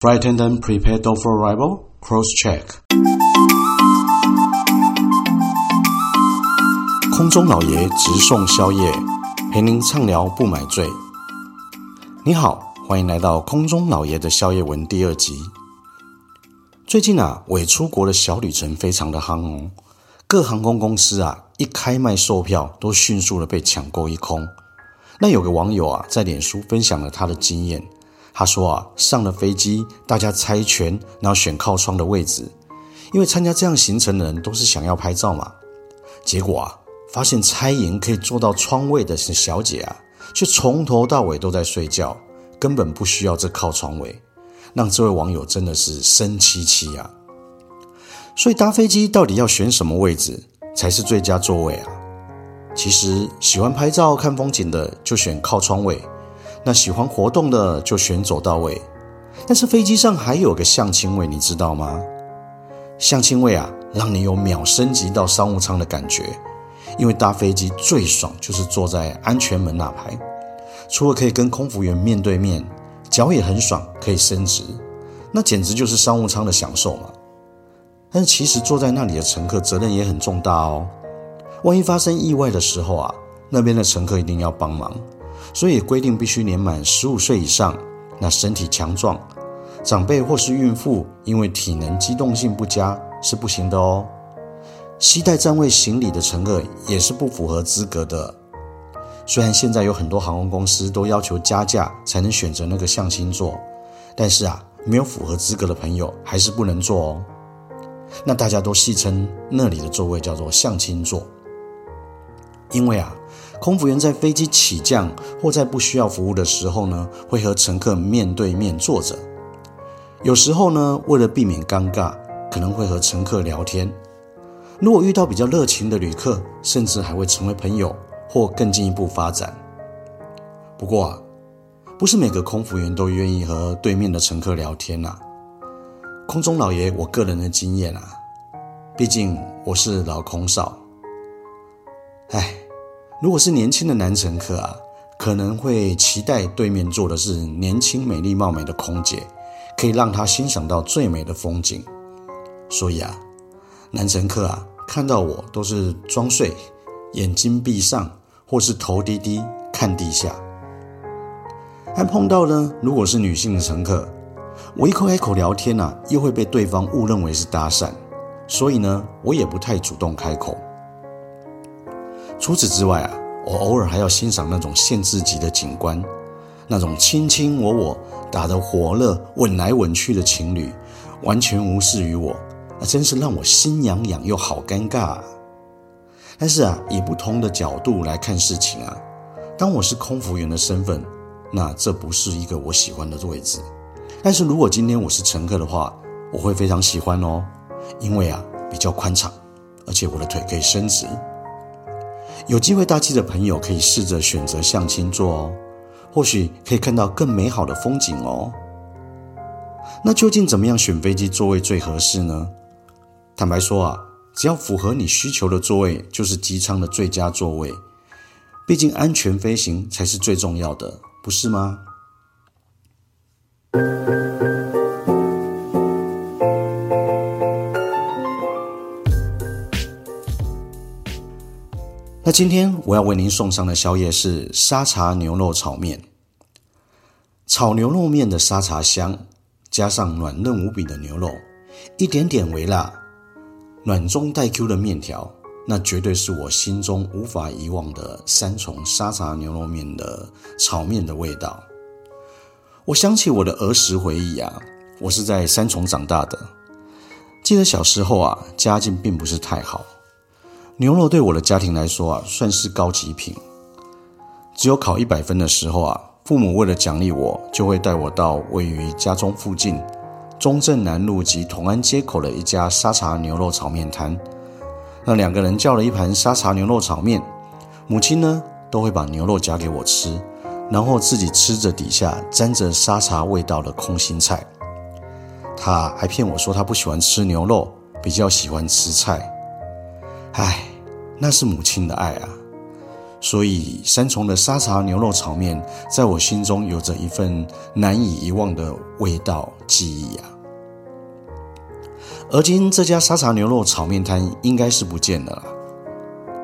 Flight attendant prepare door for arrival. Cross check. 空中老爷直送宵夜，陪您畅聊不买醉。你好，欢迎来到空中老爷的宵夜文第二集。最近啊，伪出国的小旅程非常的夯哦，各航空公司啊一开卖售票都迅速的被抢购一空。那有个网友啊在脸书分享了他的经验。他说啊，上了飞机，大家猜拳，然后选靠窗的位置，因为参加这样行程的人都是想要拍照嘛。结果啊，发现猜赢可以坐到窗位的是小姐啊，却从头到尾都在睡觉，根本不需要这靠窗位，让这位网友真的是生气气啊。所以搭飞机到底要选什么位置才是最佳座位啊？其实喜欢拍照看风景的就选靠窗位。那喜欢活动的就选走道位，但是飞机上还有个向亲位，你知道吗？向亲位啊，让你有秒升级到商务舱的感觉。因为搭飞机最爽就是坐在安全门那排，除了可以跟空服员面对面，脚也很爽，可以伸直，那简直就是商务舱的享受嘛。但是其实坐在那里的乘客责任也很重大哦，万一发生意外的时候啊，那边的乘客一定要帮忙。所以规定必须年满十五岁以上，那身体强壮，长辈或是孕妇，因为体能机动性不佳是不行的哦。携带站位行李的乘客也是不符合资格的。虽然现在有很多航空公司都要求加价才能选择那个向心座，但是啊，没有符合资格的朋友还是不能坐哦。那大家都戏称那里的座位叫做向心座，因为啊。空服员在飞机起降或在不需要服务的时候呢，会和乘客面对面坐着。有时候呢，为了避免尴尬，可能会和乘客聊天。如果遇到比较热情的旅客，甚至还会成为朋友或更进一步发展。不过啊，不是每个空服员都愿意和对面的乘客聊天呐。空中老爷，我个人的经验啊，毕竟我是老空少。唉。如果是年轻的男乘客啊，可能会期待对面坐的是年轻、美丽、貌美的空姐，可以让他欣赏到最美的风景。所以啊，男乘客啊，看到我都是装睡，眼睛闭上，或是头低低看地下。还碰到呢，如果是女性的乘客，我一开口聊天啊，又会被对方误认为是搭讪，所以呢，我也不太主动开口。除此之外啊，我偶尔还要欣赏那种限制级的景观，那种卿卿我我、打得火热、吻来吻去的情侣，完全无视于我，那真是让我心痒痒又好尴尬啊。但是啊，以不同的角度来看事情啊，当我是空服员的身份，那这不是一个我喜欢的位置。但是如果今天我是乘客的话，我会非常喜欢哦，因为啊比较宽敞，而且我的腿可以伸直。有机会搭机的朋友可以试着选择向亲座哦，或许可以看到更美好的风景哦。那究竟怎么样选飞机座位最合适呢？坦白说啊，只要符合你需求的座位，就是机舱的最佳座位。毕竟安全飞行才是最重要的，不是吗？那今天我要为您送上的宵夜是沙茶牛肉炒面。炒牛肉面的沙茶香，加上软嫩无比的牛肉，一点点微辣，软中带 Q 的面条，那绝对是我心中无法遗忘的三重沙茶牛肉面的炒面的味道。我想起我的儿时回忆啊，我是在三重长大的，记得小时候啊，家境并不是太好。牛肉对我的家庭来说啊，算是高级品。只有考一百分的时候啊，父母为了奖励我，就会带我到位于家中附近中正南路及同安街口的一家沙茶牛肉炒面摊。那两个人叫了一盘沙茶牛肉炒面，母亲呢都会把牛肉夹给我吃，然后自己吃着底下沾着沙茶味道的空心菜。他还骗我说他不喜欢吃牛肉，比较喜欢吃菜。唉，那是母亲的爱啊！所以三重的沙茶牛肉炒面在我心中有着一份难以遗忘的味道记忆啊。而今这家沙茶牛肉炒面摊应该是不见了，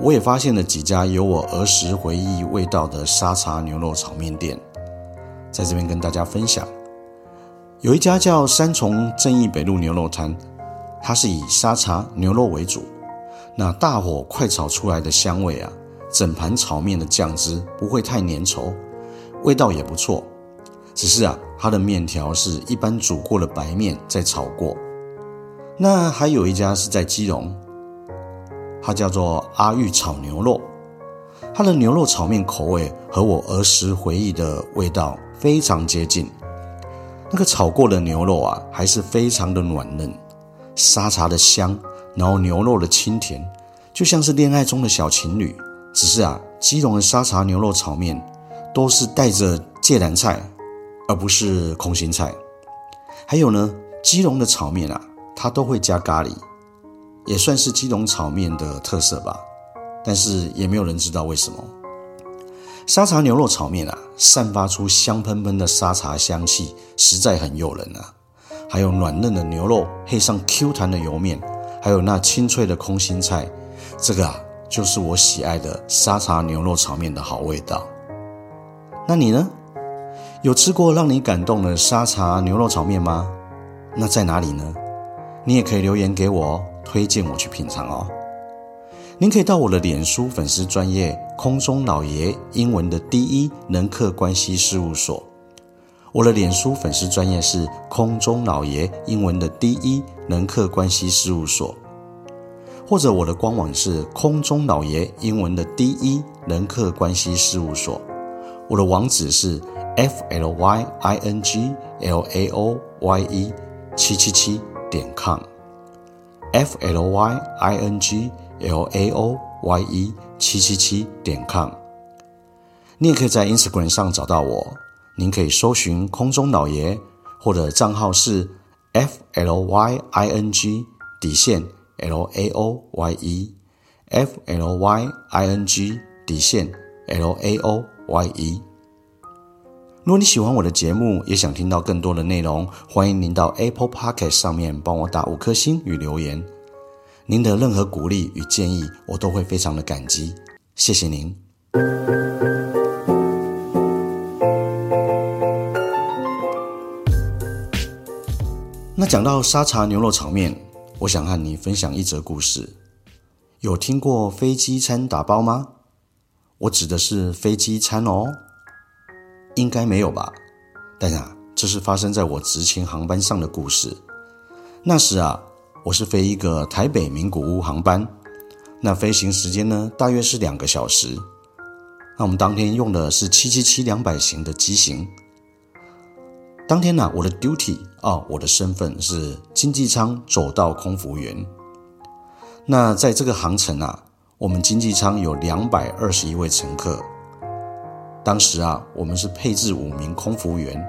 我也发现了几家有我儿时回忆味道的沙茶牛肉炒面店，在这边跟大家分享。有一家叫三重正义北路牛肉摊，它是以沙茶牛肉为主，那大火快炒出来的香味啊，整盘炒面的酱汁不会太粘稠，味道也不错。只是啊，它的面条是一般煮过的白面再炒过。那还有一家是在基隆，它叫做阿玉炒牛肉，它的牛肉炒面口味和我儿时回忆的味道非常接近。那个炒过的牛肉啊，还是非常的软嫩，沙茶的香，然后牛肉的清甜，就像是恋爱中的小情侣。只是啊，基隆的沙茶牛肉炒面都是带着芥蓝菜，而不是空心菜。还有呢，基隆的炒面啊，它都会加咖喱，也算是基隆炒面的特色吧。但是也没有人知道为什么。沙茶牛肉炒面啊，散发出香喷喷的沙茶香气，实在很诱人啊。还有软嫩的牛肉配上 Q 弹的油面，还有那清脆的空心菜，这个啊，就是我喜爱的沙茶牛肉炒面的好味道。那你呢？有吃过让你感动的沙茶牛肉炒面吗？那在哪里呢？你也可以留言给我，推荐我去品尝哦。您可以到我的脸书粉丝专业空中老爷英文的第一人客关系事务所，我的脸书粉丝专业是空中老爷英文的第一人客关系事务所，或者我的官网是空中老爷英文的第一人客关系事务所，我的网址是 f l y i n g l a o y e 七七七点 com，f l y i n g l a o y e 七七七点 com，你也可以在 Instagram 上找到我。您可以搜寻空中老爷，或者账号是 f l y i n g 底线 l a o y e f l y i n g 底线 l a o y e。如果你喜欢我的节目，也想听到更多的内容，欢迎您到 Apple Podcast 上面帮我打五颗星与留言。您的任何鼓励与建议，我都会非常的感激，谢谢您。讲到沙茶牛肉炒面，我想和你分享一则故事。有听过飞机餐打包吗？我指的是飞机餐哦，应该没有吧？但啊，这是发生在我执勤航班上的故事。那时啊。我是飞一个台北名古屋航班，那飞行时间呢，大约是两个小时。那我们当天用的是七七七两百型的机型。当天呢、我的 duty 啊，我的身份是经济舱走道空服员。那在这个航程啊，我们经济舱有两百二十一位乘客。当时啊，我们是配置五名空服员。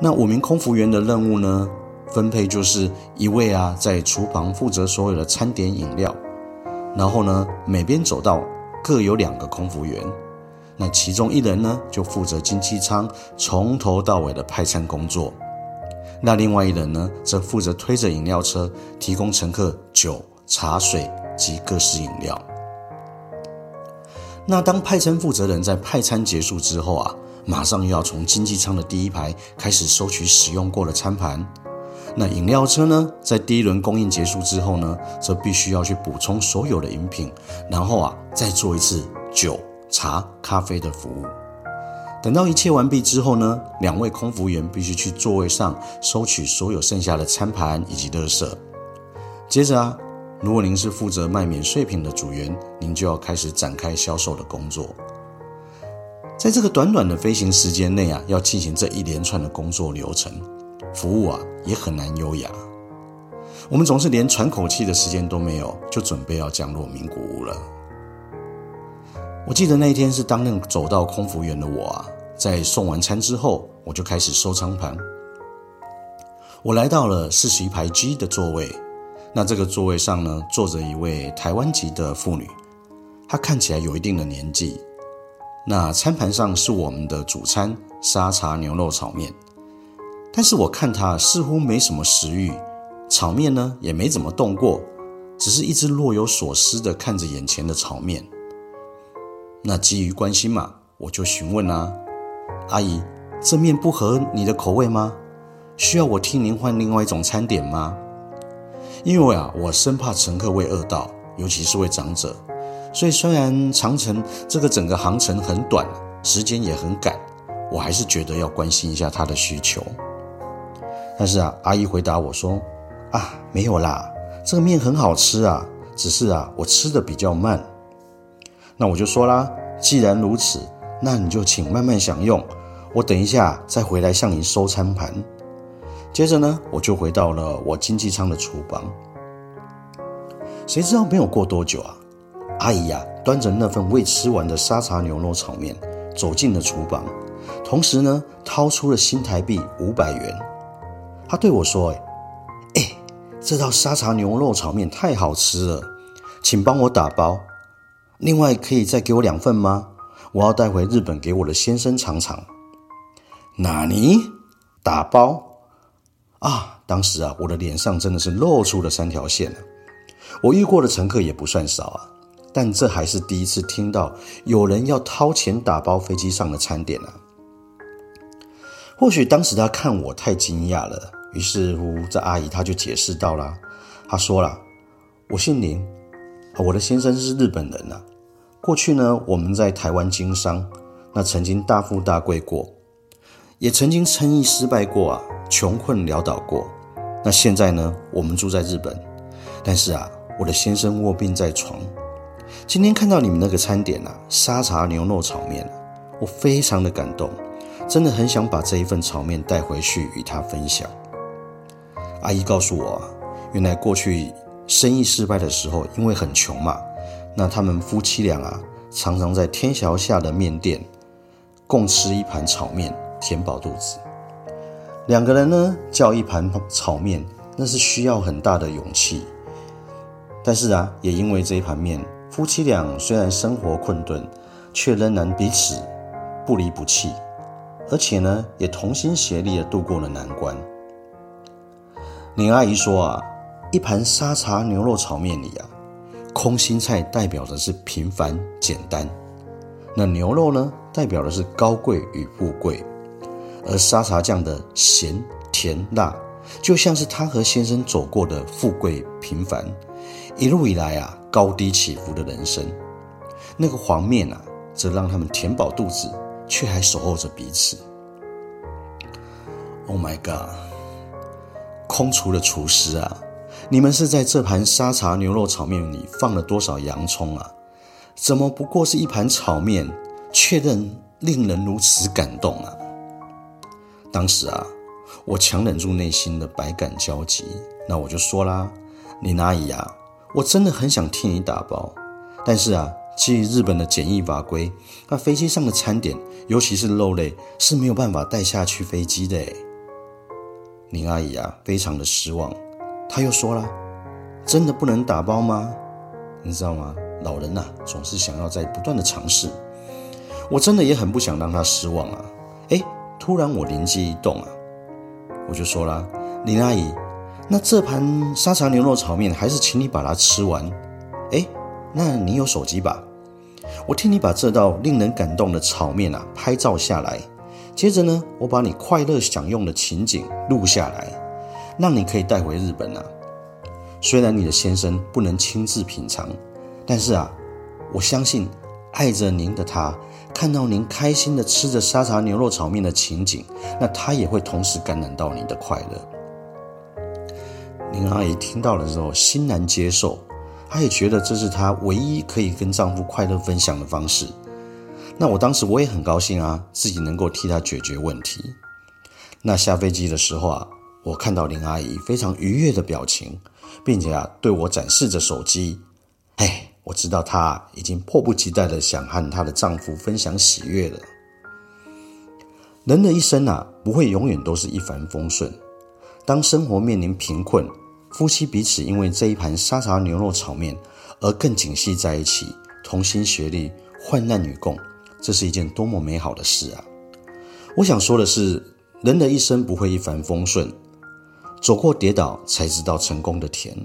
那五名空服员的任务呢，分配就是一位啊，在厨房负责所有的餐点饮料，然后呢，每边走道各有两个空服员，那其中一人呢就负责经济舱从头到尾的派餐工作，那另外一人呢则负责推着饮料车，提供乘客酒、茶水及各式饮料。那当派餐负责人在派餐结束之后啊，马上又要从经济舱的第一排开始收取使用过的餐盘。那饮料车呢，在第一轮供应结束之后呢，则必须要去补充所有的饮品，然后啊，再做一次酒、茶、咖啡的服务。等到一切完毕之后呢，两位空服员必须去座位上收取所有剩下的餐盘以及垃圾。接着啊，如果您是负责卖免税品的组员，您就要开始展开销售的工作。在这个短短的飞行时间内啊，要进行这一连串的工作流程。服务啊也很难优雅，我们总是连喘口气的时间都没有，就准备要降落名古屋了。我记得那一天是当任走到空服员的我啊，在送完餐之后，我就开始收舱盘。我来到了四十一排 G 的座位，那这个座位上呢，坐着一位台湾籍的妇女，她看起来有一定的年纪，那餐盘上是我们的主餐沙茶牛肉炒面，但是我看她似乎没什么食欲，炒面呢也没怎么动过，只是一直若有所思的看着眼前的炒面。那基于关心嘛，我就询问啊，阿姨，这面不合你的口味吗？需要我替您换另外一种餐点吗？因为啊，我生怕乘客会饿到，尤其是位长者。所以虽然长城这个整个航程很短，时间也很赶，我还是觉得要关心一下他的需求。但是啊，阿姨回答我说：“啊，没有啦，这个面很好吃啊，只是啊，我吃的比较慢。”那我就说啦，既然如此，那你就请慢慢享用，我等一下再回来向您收餐盘。接着呢，我就回到了我经济舱的厨房。谁知道没有过多久啊，阿姨呀、端着那份未吃完的沙茶牛肉炒面走进了厨房，同时呢，掏出了新台币五百元。她对我说：“哎，哎，这道沙茶牛肉炒面太好吃了，请帮我打包。另外，可以再给我两份吗？我要带回日本给我的先生尝尝。”哪尼？打包？啊！当时啊，我的脸上真的是露出了三条线了。我遇过的乘客也不算少啊，但这还是第一次听到有人要掏钱打包飞机上的餐点啊。或许当时他看我太惊讶了，于是乎这阿姨她就解释道了，她说了：“我姓林，我的先生是日本人呐。过去呢，我们在台湾经商，那曾经大富大贵过，也曾经生意失败过啊。”穷困潦倒过，那现在呢？我们住在日本，但是啊，我的先生卧病在床。今天看到你们那个餐点啊，沙茶牛肉炒面，我非常的感动，真的很想把这一份炒面带回去与他分享。阿姨告诉我啊，原来过去生意失败的时候，因为很穷嘛，那他们夫妻俩啊，常常在天桥下的面店共吃一盘炒面，填饱肚子。两个人呢，叫一盘炒面，那是需要很大的勇气。但是啊，也因为这一盘面，夫妻俩虽然生活困顿，却仍然彼此不离不弃，而且呢，也同心协力的度过了难关。林阿姨说啊，一盘沙茶牛肉炒面里啊，空心菜代表的是平凡简单，那牛肉呢，代表的是高贵与富贵。而沙茶酱的咸甜辣，就像是他和先生走过的富贵平凡，一路以来啊高低起伏的人生。那个黄面啊，则让他们填饱肚子，却还守候着彼此。Oh my god！空厨的厨师啊，你们是在这盘沙茶牛肉炒面里放了多少洋葱啊？怎么不过是一盘炒面，却能令人如此感动啊？当时啊，我强忍住内心的百感交集，那我就说啦：“林阿姨啊，我真的很想替你打包，但是啊，基于日本的检疫法规，那飞机上的餐点，尤其是肉类，是没有办法带下去飞机的。”林阿姨啊，非常的失望，他又说了：“真的不能打包吗？你知道吗？老人呐、啊，总是想要在不断的尝试，我真的也很不想让他失望啊。”诶突然，我灵机一动啊，我就说了：“林阿姨，那这盘沙茶牛肉炒面还是请你把它吃完。哎，那你有手机吧？我替你把这道令人感动的炒面啊拍照下来。接着呢，我把你快乐享用的情景录下来，让你可以带回日本啊。虽然你的先生不能亲自品尝，但是啊，我相信爱着您的他。”看到您开心的吃着沙茶牛肉炒面的情景，那他也会同时感染到你的快乐。林阿姨听到了之后欣然接受，她也觉得这是她唯一可以跟丈夫快乐分享的方式。那我当时我也很高兴啊，自己能够替她解决问题。那下飞机的时候啊，我看到林阿姨非常愉悦的表情，并且啊对我展示着手机，哎。我知道她已经迫不及待的想和她的丈夫分享喜悦了。人的一生啊，不会永远都是一帆风顺。当生活面临贫困，夫妻彼此因为这一盘沙茶牛肉炒面而更紧系在一起，同心协力，患难与共，这是一件多么美好的事啊！我想说的是，人的一生不会一帆风顺，走过跌倒才知道成功的甜。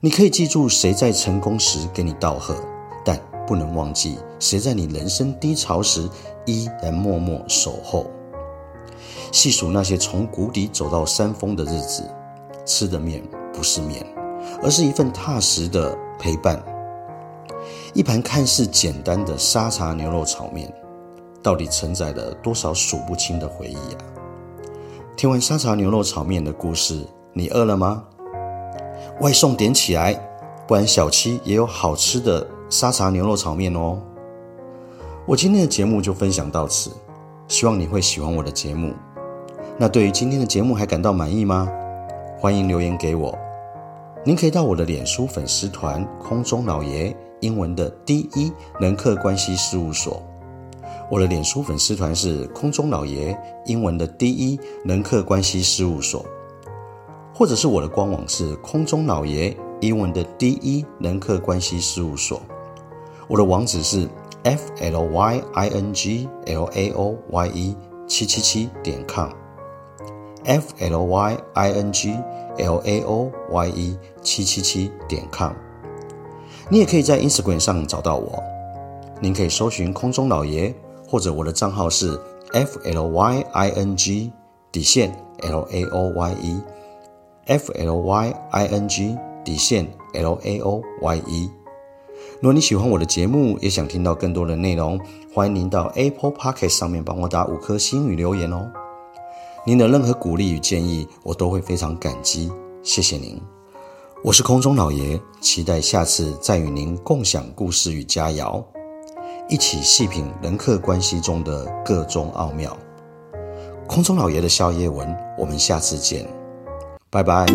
你可以记住谁在成功时给你道贺，但不能忘记谁在你人生低潮时依然默默守候。细数那些从谷底走到山峰的日子，吃的面不是面，而是一份踏实的陪伴。一盘看似简单的沙茶牛肉炒面，到底承载了多少数不清的回忆啊？听完沙茶牛肉炒面的故事，你饿了吗？外送点起来，不然小七也有好吃的沙茶牛肉炒面哦。我今天的节目就分享到此，希望你会喜欢我的节目。那对于今天的节目还感到满意吗？欢迎留言给我。您可以到我的脸书粉丝团“空中老爷”。英文的第一人客关系事务所，我的脸书粉丝团是空中老爷，英文的第一人客关系事务所，或者是我的官网是空中老爷，英文的第一人客关系事务所，我的网址是 f l y i n g l a o y e 七七七点 com，f l y i n g l a o y e 七七七点 com。你也可以在 Instagram 上找到我，您可以搜寻空中老爷，或者我的账号是 F L Y I N G 底线 L A O Y E F L Y I N G 底线 L A O Y E。如果你喜欢我的节目，也想听到更多的内容，欢迎您到 Apple Podcast 上面帮我打五颗星与留言哦。您的任何鼓励与建议，我都会非常感激，谢谢您。我是空中老爷，期待下次再与您共享故事与佳肴，一起细品人客关系中的各种奥妙。空中老爷的宵夜文，我们下次见，拜拜。